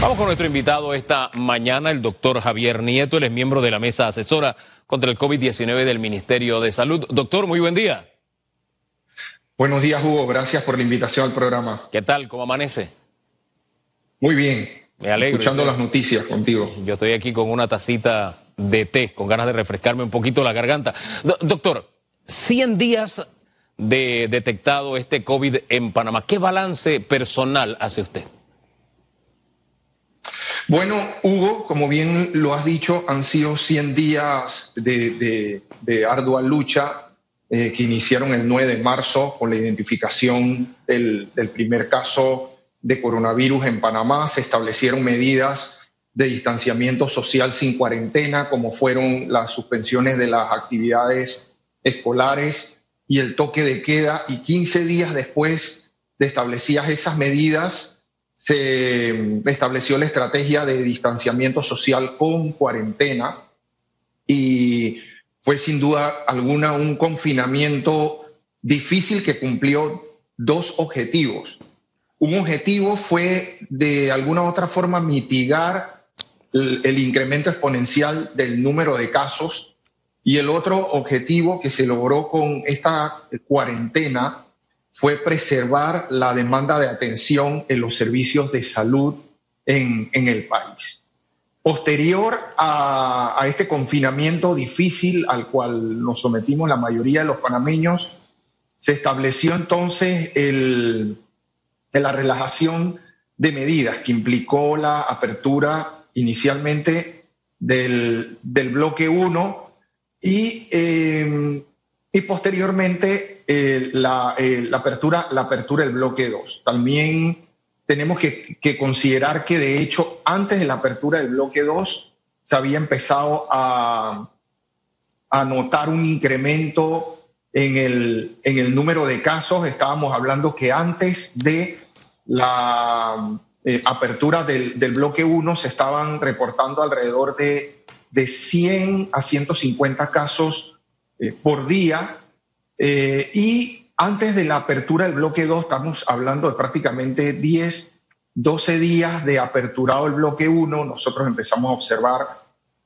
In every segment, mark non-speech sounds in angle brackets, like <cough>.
Vamos con nuestro invitado esta mañana, el doctor Javier Nieto, él es miembro de la mesa asesora contra el COVID-19 del Ministerio de Salud. Doctor, muy buen día. Buenos días, Hugo. Gracias por la invitación al programa. ¿Qué tal? ¿Cómo amanece? Muy bien. Me alegro. Escuchando las noticias contigo. Yo estoy aquí con una tacita de té, con ganas de refrescarme un poquito la garganta. doctor, 100 días de detectado este COVID en Panamá. ¿Qué balance personal hace usted? Bueno, Hugo, como bien lo has dicho, han sido 100 días de, ardua lucha eh, que iniciaron el 9 de marzo con la identificación del, del primer caso de coronavirus en Panamá. Se establecieron medidas de distanciamiento social sin cuarentena, como fueron las suspensiones de las actividades escolares y el toque de queda y 15 días después de establecidas esas medidas se estableció la estrategia de distanciamiento social con cuarentena y fue sin duda alguna un confinamiento difícil que cumplió dos objetivos. Un objetivo fue de alguna u otra forma mitigar el, incremento exponencial del número de casos y el otro objetivo que se logró con esta cuarentena fue preservar la demanda de atención en los servicios de salud en, el país. Posterior a, este confinamiento difícil al cual nos sometimos la mayoría de los panameños, se estableció entonces el, la relajación de medidas que implicó la apertura inicialmente del, del bloque 1 y, eh, y posteriormente eh, la, eh, la, apertura, la apertura del bloque 2. También tenemos que, que, considerar que de hecho antes de la apertura del bloque 2 se había empezado a, a notar un incremento en el, en el número de casos. Estábamos hablando que antes de la apertura del, del bloque 1 se estaban reportando alrededor de de 100 a 150 casos eh, por día. Eh, y antes de la apertura del bloque 2, estamos hablando de prácticamente 10, 12 días de aperturado el bloque 1, nosotros empezamos a observar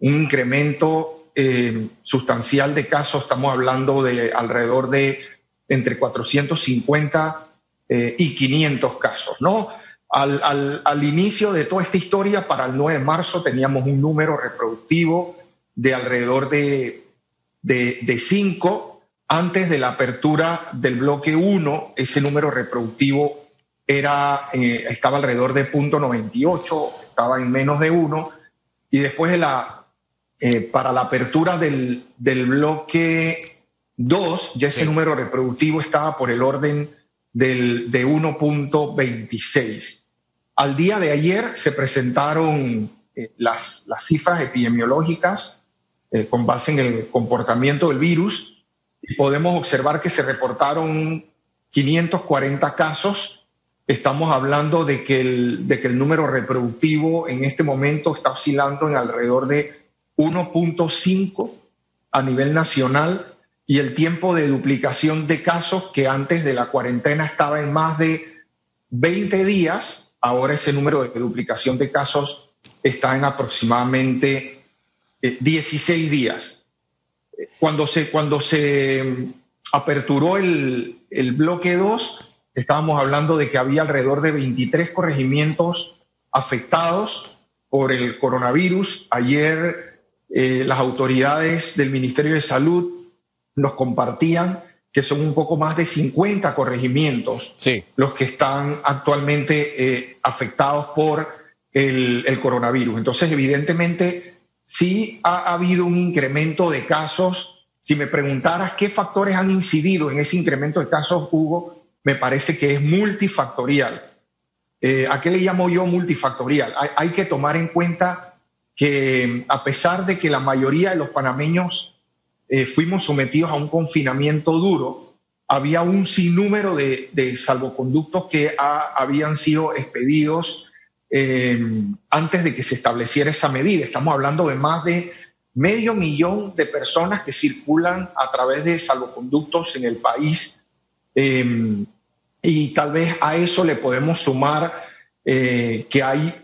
un incremento eh, sustancial de casos, estamos hablando de alrededor de entre 450 y 500 casos, ¿no? Al, inicio de toda esta historia, para el 9 de marzo, teníamos un número reproductivo de alrededor de, de, 5. Antes de la apertura del bloque 1, ese número reproductivo era, eh, estaba alrededor de 0.98, estaba en menos de 1. Y después de la, eh, para la apertura del, bloque 2, ya ese número reproductivo estaba por el orden del, de 1.26. Al día de ayer se presentaron eh, las, las, cifras epidemiológicas eh, con base en el comportamiento del virus y podemos observar que se reportaron 540 casos. Estamos hablando de que, el, de que el número reproductivo en este momento está oscilando en alrededor de 1.5 a nivel nacional y el tiempo de duplicación de casos que antes de la cuarentena estaba en más de 20 días, ahora ese número de duplicación de casos está en aproximadamente 16 eh, días. Cuando se, cuando se mm, aperturó el, bloque 2, estábamos hablando de que había alrededor de 23 corregimientos afectados por el coronavirus. Ayer eh, las autoridades del Ministerio de Salud nos compartían que son un poco más de 50 corregimientos los que están actualmente eh, afectados por el, coronavirus. Entonces, evidentemente, sí ha, habido un incremento de casos. Si me preguntaras qué factores han incidido en ese incremento de casos, Hugo, me parece que es multifactorial. Eh, ¿A qué le llamo yo multifactorial? hay que tomar en cuenta que a pesar de que la mayoría de los panameños eh, fuimos sometidos a un confinamiento duro, había un sinnúmero de, salvoconductos que habían sido expedidos eh, antes de que se estableciera esa medida. Estamos hablando de más de medio millón de personas que circulan a través de salvoconductos en el país. Eh, y tal vez a eso le podemos sumar que hay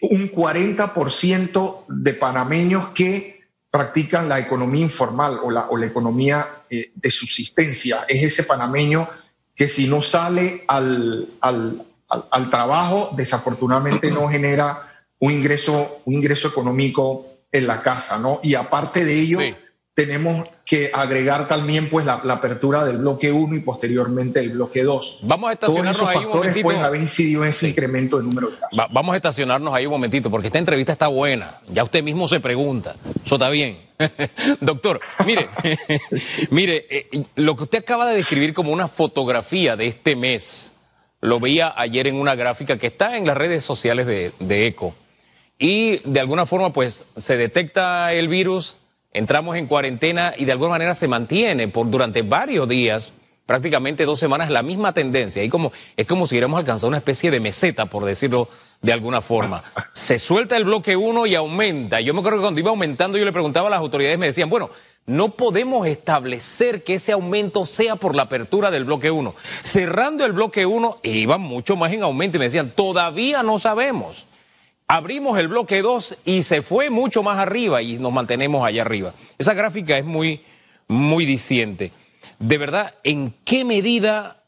un 40% de panameños que practican la economía informal o la, o la economía eh, de subsistencia. Es ese panameño que si no sale al, al, al, trabajo, desafortunadamente no genera un ingreso, un ingreso económico en la casa, ¿no? Y aparte de ello, tenemos que agregar también pues la, apertura del bloque 1 y posteriormente el bloque 2. Vamos a estacionarnos Todos esos ahí factores un pueden haber incidido en ese incremento de número de casos. vamos a estacionarnos ahí un momentito porque esta entrevista está buena. Ya usted mismo se pregunta. Eso está bien. <laughs> Doctor, mire, <laughs> mire, eh, lo que usted acaba de describir como una fotografía de este mes, lo veía ayer en una gráfica que está en las redes sociales de, de ECO. Y de alguna forma, pues, se detecta el virus, entramos en cuarentena y de alguna manera se mantiene por durante varios días, prácticamente dos semanas, la misma tendencia. Y como, es como si hubiéramos alcanzado una especie de meseta, por decirlo de alguna forma. <laughs> Se suelta el bloque uno y aumenta. Yo me acuerdo que cuando iba aumentando yo le preguntaba a las autoridades, me decían, bueno, no podemos establecer que ese aumento sea por la apertura del bloque 1. Cerrando el bloque 1, iban mucho más en aumento y me decían, todavía no sabemos abrimos el bloque 2 y se fue mucho más arriba y nos mantenemos allá arriba. Esa gráfica es muy, muy diciente. De verdad, ¿en qué medida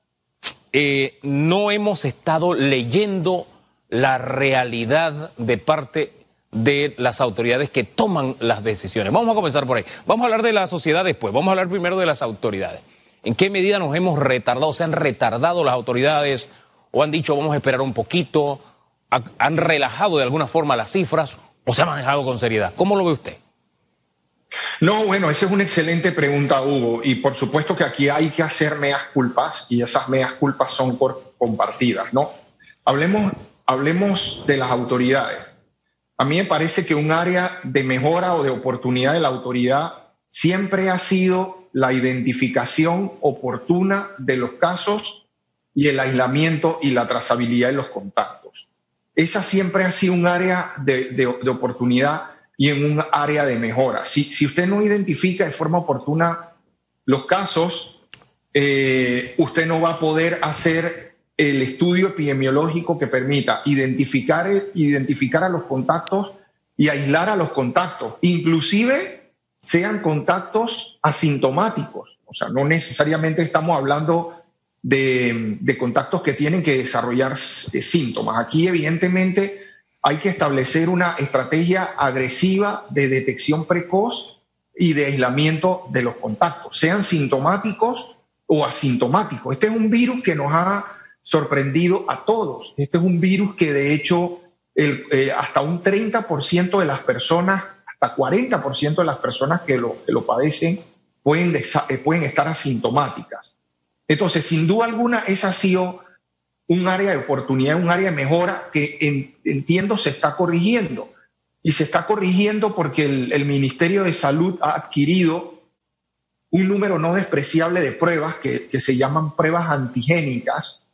eh, no hemos estado leyendo la realidad de parte de las autoridades que toman las decisiones? Vamos a comenzar por ahí. Vamos a hablar de la sociedad después. Vamos a hablar primero de las autoridades. ¿En qué medida nos hemos retardado? ¿Se han retardado las autoridades o han dicho vamos a esperar un poquito? Han relajado de alguna forma las cifras o se ha manejado con seriedad? ¿Cómo lo ve usted? No, bueno, esa es una excelente pregunta, Hugo. Y por supuesto que aquí hay que hacer meas culpas y esas meas culpas son compartidas, ¿no? Hablemos, hablemos de las autoridades. A mí me parece que un área de mejora o de oportunidad de la autoridad siempre ha sido la identificación oportuna de los casos y el aislamiento y la trazabilidad de los contactos esa siempre ha sido un área de, oportunidad y en un área de mejora. Si, si, usted no identifica de forma oportuna los casos, eh, usted no va a poder hacer el estudio epidemiológico que permita identificar, identificar a los contactos y aislar a los contactos, inclusive sean contactos asintomáticos. O sea, no necesariamente estamos hablando de, contactos que tienen que desarrollar síntomas. Aquí, evidentemente, hay que establecer una estrategia agresiva de detección precoz y de aislamiento de los contactos, sean sintomáticos o asintomáticos. Este es un virus que nos ha sorprendido a todos. Este es un virus que de hecho eh, hasta un 30% de las personas, hasta 40% de las personas que lo, que lo padecen pueden, eh, pueden estar asintomáticas. Entonces, sin duda alguna, esa ha sido un área de oportunidad, un área de mejora que entiendo se está corrigiendo. Y se está corrigiendo porque el, Ministerio de Salud ha adquirido un número no despreciable de pruebas que, se llaman pruebas antigénicas.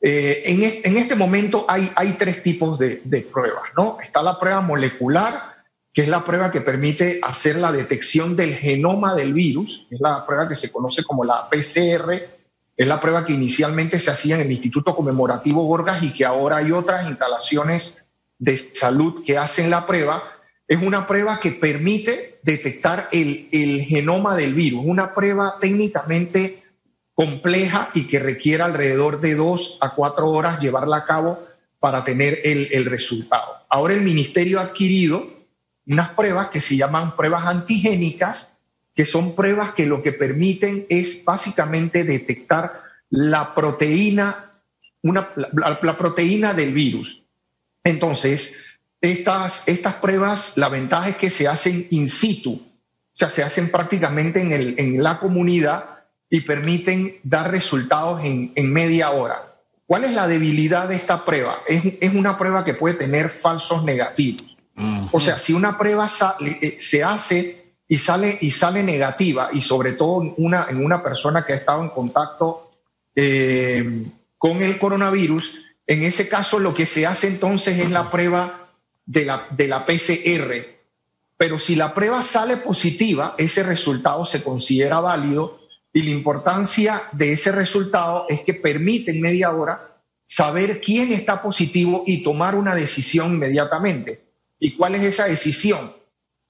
Eh, en, este momento hay, tres tipos de, de, pruebas, ¿no? Está la prueba molecular, que es la prueba que permite hacer la detección del genoma del virus, que es la prueba que se conoce como la PCR es la prueba que inicialmente se hacía en el Instituto Conmemorativo Gorgas y que ahora hay otras instalaciones de salud que hacen la prueba. Es una prueba que permite detectar el, genoma del virus, una prueba técnicamente compleja y que requiere alrededor de dos a cuatro horas llevarla a cabo para tener el, el resultado. Ahora el ministerio ha adquirido unas pruebas que se llaman pruebas antigénicas, que son pruebas que lo que permiten es básicamente detectar la proteína, una, la, proteína del virus. Entonces, estas, estas pruebas, la ventaja es que se hacen in situ, o sea, se hacen prácticamente en, el, en la comunidad y permiten dar resultados en, en, media hora. ¿Cuál es la debilidad de esta prueba? Es, es una prueba que puede tener falsos negativos. O sea, si una prueba eh, se hace y sale, y sale negativa, y sobre todo en una, en una persona que ha estado en contacto eh, con el coronavirus, en ese caso lo que se hace entonces es la prueba de la, de la PCR. Pero si la prueba sale positiva, ese resultado se considera válido y la importancia de ese resultado es que permite en media hora saber quién está positivo y tomar una decisión inmediatamente. ¿Y cuál es esa decisión?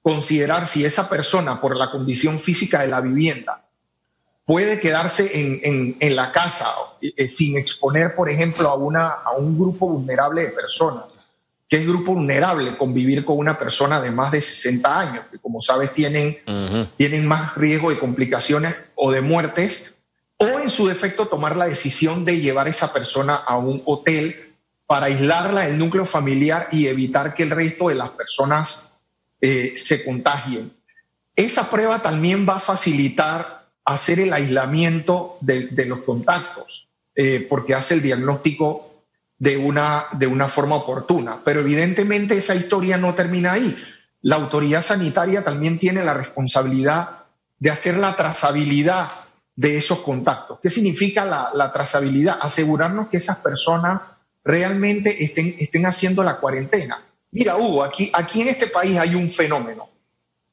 Considerar si esa persona, por la condición física de la vivienda, puede quedarse en, la casa eh, sin exponer, por ejemplo, a, una, a un grupo vulnerable de personas. ¿Qué es grupo vulnerable? Convivir con una persona de más de 60 años, que como sabes tienen, tienen más riesgo de complicaciones o de muertes, o en su defecto tomar la decisión de llevar a esa persona a un hotel para aislarla del núcleo familiar y evitar que el resto de las personas eh, se contagien. Esa prueba también va a facilitar hacer el aislamiento de, los contactos, eh, porque hace el diagnóstico de una, de una forma oportuna. Pero evidentemente esa historia no termina ahí. La autoridad sanitaria también tiene la responsabilidad de hacer la trazabilidad de esos contactos. ¿Qué significa la, trazabilidad? Asegurarnos que esas personas realmente estén, estén haciendo la cuarentena. Mira, Hugo, aquí, aquí en este país hay un fenómeno.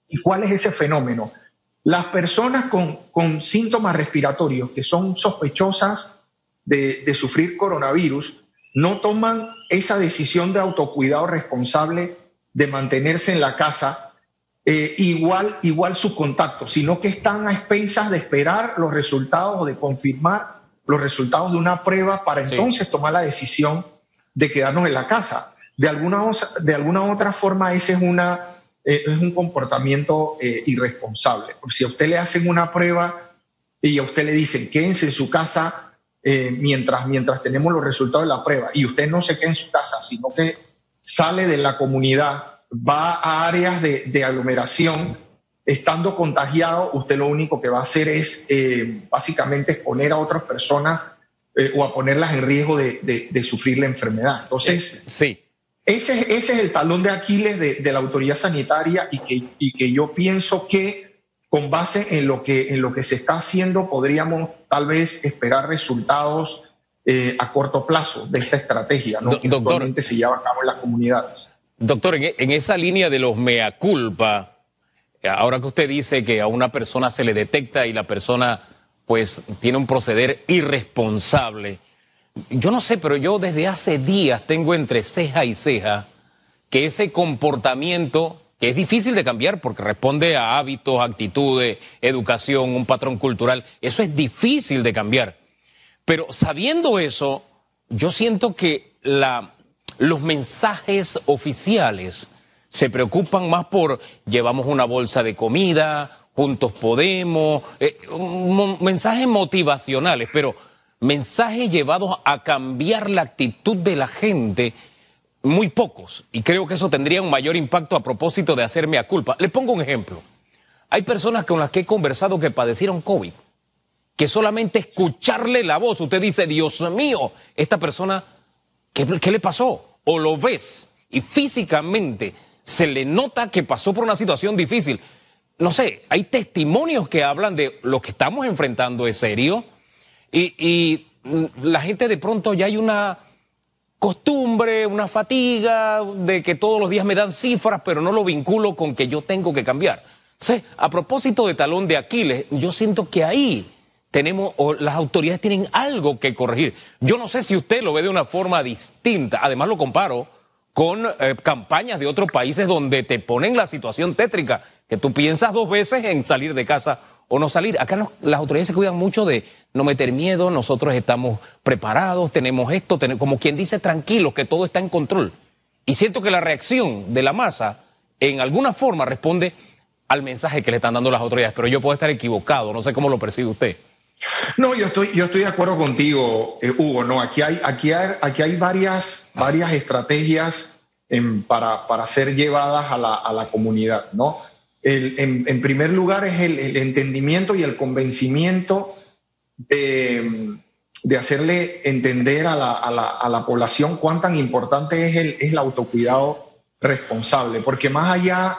¿Y cuál es ese fenómeno? Las personas con, con síntomas respiratorios que son sospechosas de, de sufrir coronavirus no toman esa decisión de autocuidado responsable de mantenerse en la casa, eh, igual, igual su contacto, sino que están a expensas de esperar los resultados o de confirmar los resultados de una prueba para entonces tomar la decisión de quedarnos en la casa. De alguna, de alguna otra forma, ese es, una, eh, es un comportamiento eh, irresponsable. si a usted le hacen una prueba y a usted le dicen quédense en su casa eh, mientras, mientras tenemos los resultados de la prueba y usted no se queda en su casa, sino que sale de la comunidad, va a áreas de, aglomeración, estando contagiado, usted lo único que va a hacer es eh, básicamente exponer a otras personas o a ponerlas en riesgo de, sufrir la enfermedad. Entonces, sí. Ese, ese es el talón de Aquiles de, la autoridad sanitaria y que, y que yo pienso que con base en lo que, en lo que se está haciendo, podríamos tal vez esperar resultados eh, a corto plazo de esta estrategia ¿no? que actualmente se lleva a cabo en las comunidades. Doctor, en, en esa línea de los mea culpa, ahora que usted dice que a una persona se le detecta y la persona pues tiene un proceder irresponsable, yo no sé, pero yo desde hace días tengo entre ceja y ceja que ese comportamiento que es difícil de cambiar porque responde a hábitos, actitudes, educación, un patrón cultural. Eso es difícil de cambiar. Pero sabiendo eso, yo siento que los mensajes oficiales se preocupan más por llevamos una bolsa de comida, juntos podemos, eh, mensajes motivacionales, pero mensajes llevados a cambiar la actitud de la gente muy pocos, y creo que eso tendría un mayor impacto a propósito de hacerme a culpa. Le pongo un ejemplo. Hay personas con las que he conversado que padecieron COVID, que solamente escucharle la voz, usted dice, Dios mío, esta persona, ¿qué, qué le pasó? O lo ves y físicamente se le nota que pasó por una situación difícil. No sé, hay testimonios que hablan de lo que estamos enfrentando es serio y, la gente de pronto ya hay una costumbre, una fatiga de que todos los días me dan cifras, pero no lo vinculo con que yo tengo que cambiar. Entonces, a propósito de talón de Aquiles, yo siento que ahí tenemos, o las autoridades tienen algo que corregir. Yo no sé si usted lo ve de una forma distinta. Además, lo comparo con eh, campañas de otros países donde te ponen la situación tétrica, que tú piensas dos veces en salir de casa o no salir. Acá las autoridades se cuidan mucho de no meter miedo, nosotros estamos preparados, tenemos esto, como quien dice tranquilos, que todo está en control. Y siento que la reacción de la masa en alguna forma responde al mensaje que le están dando las autoridades, pero yo puedo estar equivocado, no sé cómo lo percibe usted. No, yo estoy, yo estoy de acuerdo contigo, eh, Hugo. No, aquí hay, aquí hay, aquí hay varias, varias estrategias para, para, ser llevadas a la, a la comunidad, ¿no? En, primer lugar es el, entendimiento y el convencimiento de, hacerle entender a la, población cuán tan importante es el, es el autocuidado responsable, porque más allá,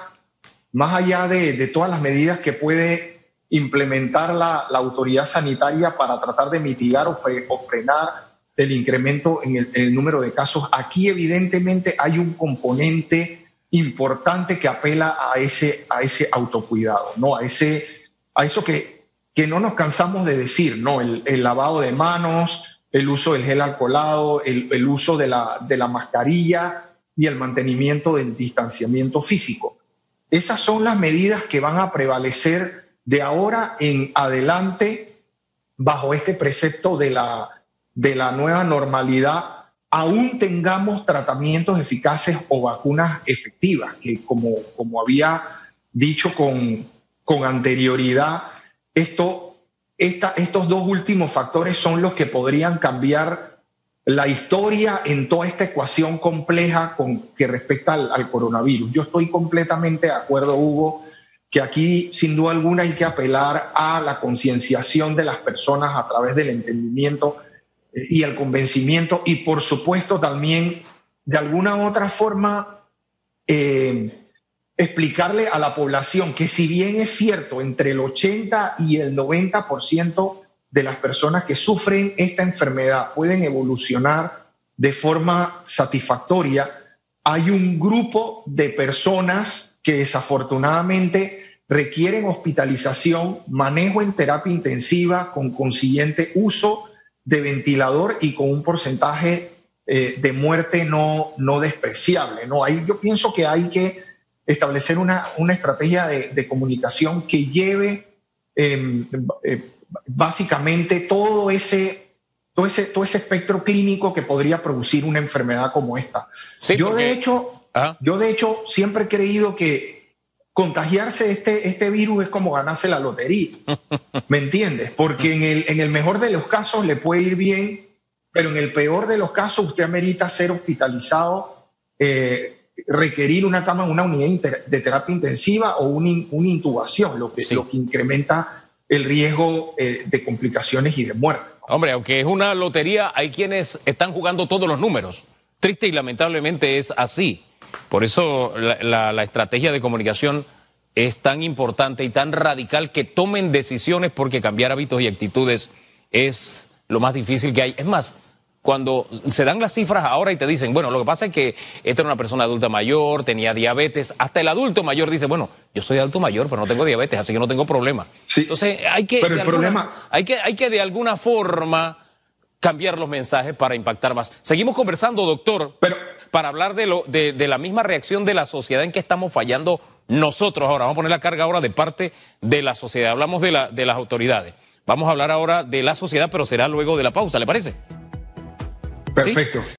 más allá de, todas las medidas que puede implementar la, autoridad sanitaria para tratar de mitigar o, frenar el incremento en el, el número de casos, aquí evidentemente hay un componente importante que apela a ese, a ese autocuidado, ¿no? A, ese, a eso que, que no nos cansamos de decir, ¿no? El, lavado de manos, el uso del gel alcoholado, el, el uso de la, de la mascarilla y el mantenimiento del distanciamiento físico. Esas son las medidas que van a prevalecer de ahora en adelante bajo este precepto de la, de la nueva normalidad aún tengamos tratamientos eficaces o vacunas efectivas, que como, como había dicho con, con anterioridad, estos dos últimos factores son los que podrían cambiar la historia en toda esta ecuación compleja con, que respecta al, al coronavirus. Yo estoy completamente de acuerdo, Hugo, que aquí sin duda alguna hay que apelar a la concienciación de las personas a través del entendimiento y el convencimiento y por supuesto también de alguna u otra forma eh, explicarle a la población que si bien es cierto entre el 80 y el 90% de las personas que sufren esta enfermedad pueden evolucionar de forma satisfactoria, hay un grupo de personas que desafortunadamente requieren hospitalización, manejo en terapia intensiva con consiguiente uso de ventilador y con un porcentaje eh, de muerte no, no despreciable. ¿no? Ahí yo pienso que hay que establecer una, una estrategia de, comunicación que lleve em, eh, básicamente todo ese, todo, ese, todo ese espectro clínico que podría producir una enfermedad como esta. yo, de hecho, yo de hecho siempre he creído que contagiarse este, este virus es como ganarse la lotería. ¿Me entiendes? Porque en el, en el mejor de los casos le puede ir bien, pero en el peor de los casos usted amerita ser hospitalizado, eh, requerir una cama, una unidad de terapia intensiva o una, intubación, lo que, lo que incrementa el riesgo eh, de complicaciones y de muerte. Hombre, aunque es una lotería, hay quienes están jugando todos los números. Triste y lamentablemente es así. Por eso la, estrategia de comunicación es tan importante y tan radical que tomen decisiones porque cambiar hábitos y actitudes es lo más difícil que hay. Es más, cuando se dan las cifras ahora y te dicen, bueno, lo que pasa es que esta era una persona adulta mayor, tenía diabetes, hasta el adulto mayor dice, bueno, yo soy adulto mayor, pero no tengo diabetes, así que no tengo problema. Entonces, hay que, pero el problema... hay que, hay que de alguna forma cambiar los mensajes para impactar más. Seguimos conversando, doctor. Pero para hablar de, lo, de, de la misma reacción de la sociedad en que estamos fallando nosotros ahora. Vamos a poner la carga ahora de parte de la sociedad. Hablamos de, la, de las autoridades. Vamos a hablar ahora de la sociedad, pero será luego de la pausa, ¿le parece? Perfecto.